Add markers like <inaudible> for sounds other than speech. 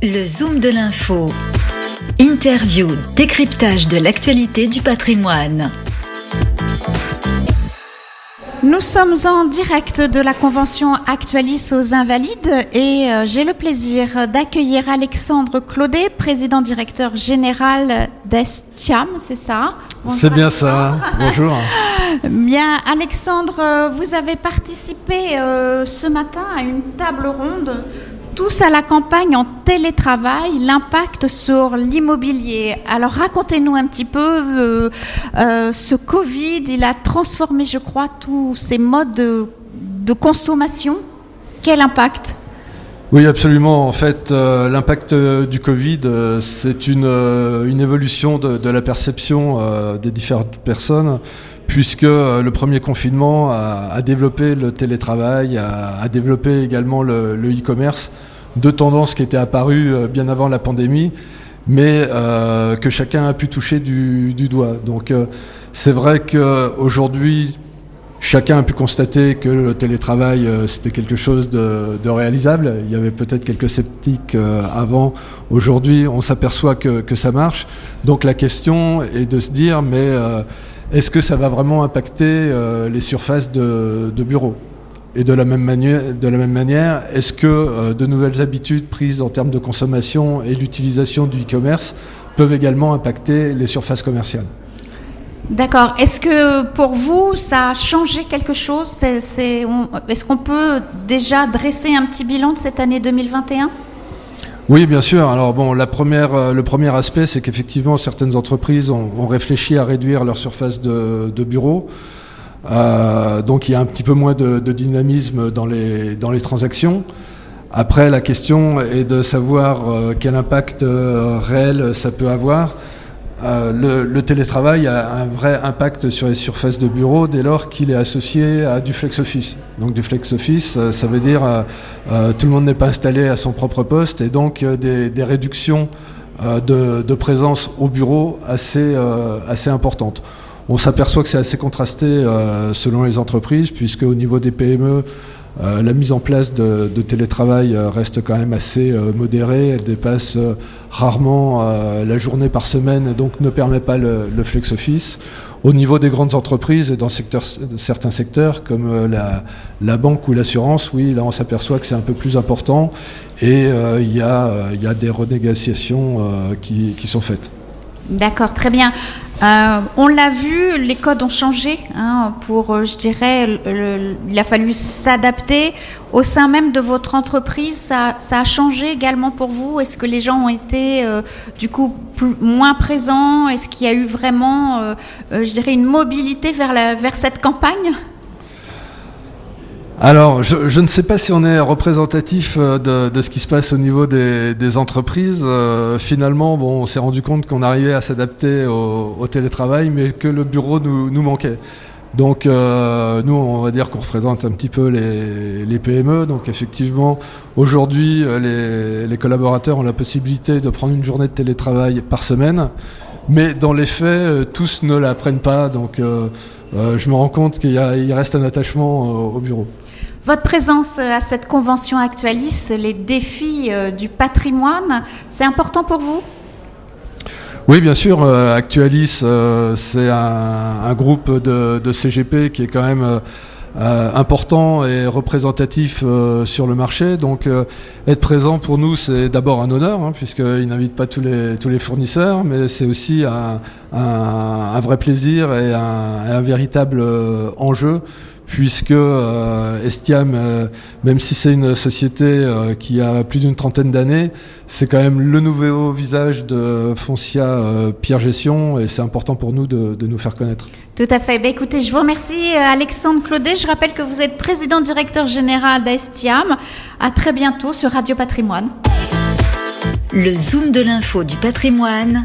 Le Zoom de l'info. Interview, décryptage de l'actualité du patrimoine. Nous sommes en direct de la convention Actualis aux Invalides et euh, j'ai le plaisir d'accueillir Alexandre Claudet, président directeur général d'Estiam, c'est ça? C'est bien ça. Bonjour. <laughs> Bien, Alexandre, euh, vous avez participé euh, ce matin à une table ronde tous à la campagne en télétravail, l'impact sur l'immobilier. Alors racontez-nous un petit peu euh, euh, ce Covid, il a transformé, je crois, tous ces modes de, consommation. Quel impact? Oui, absolument. En fait, euh, l'impact du Covid, c'est une, une, évolution de, la perception des différentes personnes puisque euh, le premier confinement a, développé le télétravail, a, développé également le e-commerce, deux tendances qui étaient apparues euh, bien avant la pandémie, mais euh, que chacun a pu toucher du, doigt. Donc c'est vrai qu'aujourd'hui, chacun a pu constater que le télétravail, c'était quelque chose de, réalisable. Il y avait peut-être quelques sceptiques avant. Aujourd'hui, on s'aperçoit que, que, ça marche. Donc la question est de se dire, mais est-ce que ça va vraiment impacter euh, les surfaces de, bureaux? Et de la même manière, est-ce que euh, de nouvelles habitudes prises en termes de consommation et d'utilisation du e-commerce peuvent également impacter les surfaces commerciales? D'accord. Est-ce que pour vous, ça a changé quelque chose? Est-ce qu'on peut déjà dresser un petit bilan de cette année 2021 oui, bien sûr. Alors bon, la première, euh, le premier aspect, c'est qu'effectivement, certaines entreprises ont, réfléchi à réduire leur surface de, de bureau. Euh, donc il y a un petit peu moins de, dynamisme dans les, dans les transactions. Après, la question est de savoir euh, quel impact réel ça peut avoir. Euh, le, télétravail a un vrai impact sur les surfaces de bureau dès lors qu'il est associé à du flex office. Donc du flex office, euh, ça veut dire euh, tout le monde n'est pas installé à son propre poste et donc des, réductions de, présence au bureau assez, assez importantes. On s'aperçoit que c'est assez contrasté selon les entreprises puisque au niveau des PME, euh, la mise en place de, télétravail euh, reste quand même assez euh, modérée. Elle dépasse rarement la journée par semaine, donc ne permet pas le, flex office. Au niveau des grandes entreprises et dans certains secteurs comme la, banque ou l'assurance, oui, là on s'aperçoit que c'est un peu plus important et il y, a, des renégociations qui sont faites. D'accord, très bien. Euh, on l'a vu, les codes ont changé. Hein, pour, euh, je dirais, il a fallu s'adapter au sein même de votre entreprise. Ça, a changé également pour vous? Est-ce que les gens ont été euh, du coup moins présents? Est-ce qu'il y a eu vraiment, je dirais, une mobilité vers, la, vers cette campagne? Alors, je, ne sais pas si on est représentatif euh, de, ce qui se passe au niveau des, entreprises. Euh, finalement, bon, on s'est rendu compte qu'on arrivait à s'adapter au, télétravail, mais que le bureau nous, manquait. Donc, euh, nous, on va dire qu'on représente un petit peu les, PME. Donc, effectivement, aujourd'hui, les, les, collaborateurs ont la possibilité de prendre une journée de télétravail par semaine. Mais dans les faits, tous ne la prennent pas. Donc, je me rends compte qu'il reste un attachement au bureau. Votre présence euh, à cette convention Actualis, les défis euh, du patrimoine, c'est important pour vous? Oui, bien sûr. Euh, Actualis, c'est un, groupe de, CGP qui est quand même important et représentatif sur le marché. Donc, être présent pour nous, c'est d'abord un honneur, hein, puisqu'il n'invite pas tous les fournisseurs, mais c'est aussi un, vrai plaisir et un véritable enjeu puisque euh, Estiam, euh, même si c'est une société euh, qui a plus d'une trentaine d'années, c'est quand même le nouveau visage de Foncia Pierre Gestion et c'est important pour nous de, nous faire connaître. Tout à fait. Ben, écoutez, je vous remercie Alexandre Claudet. Je rappelle que vous êtes président directeur général d'Estiam. À très bientôt sur Radio Patrimoine. Le Zoom de l'info du patrimoine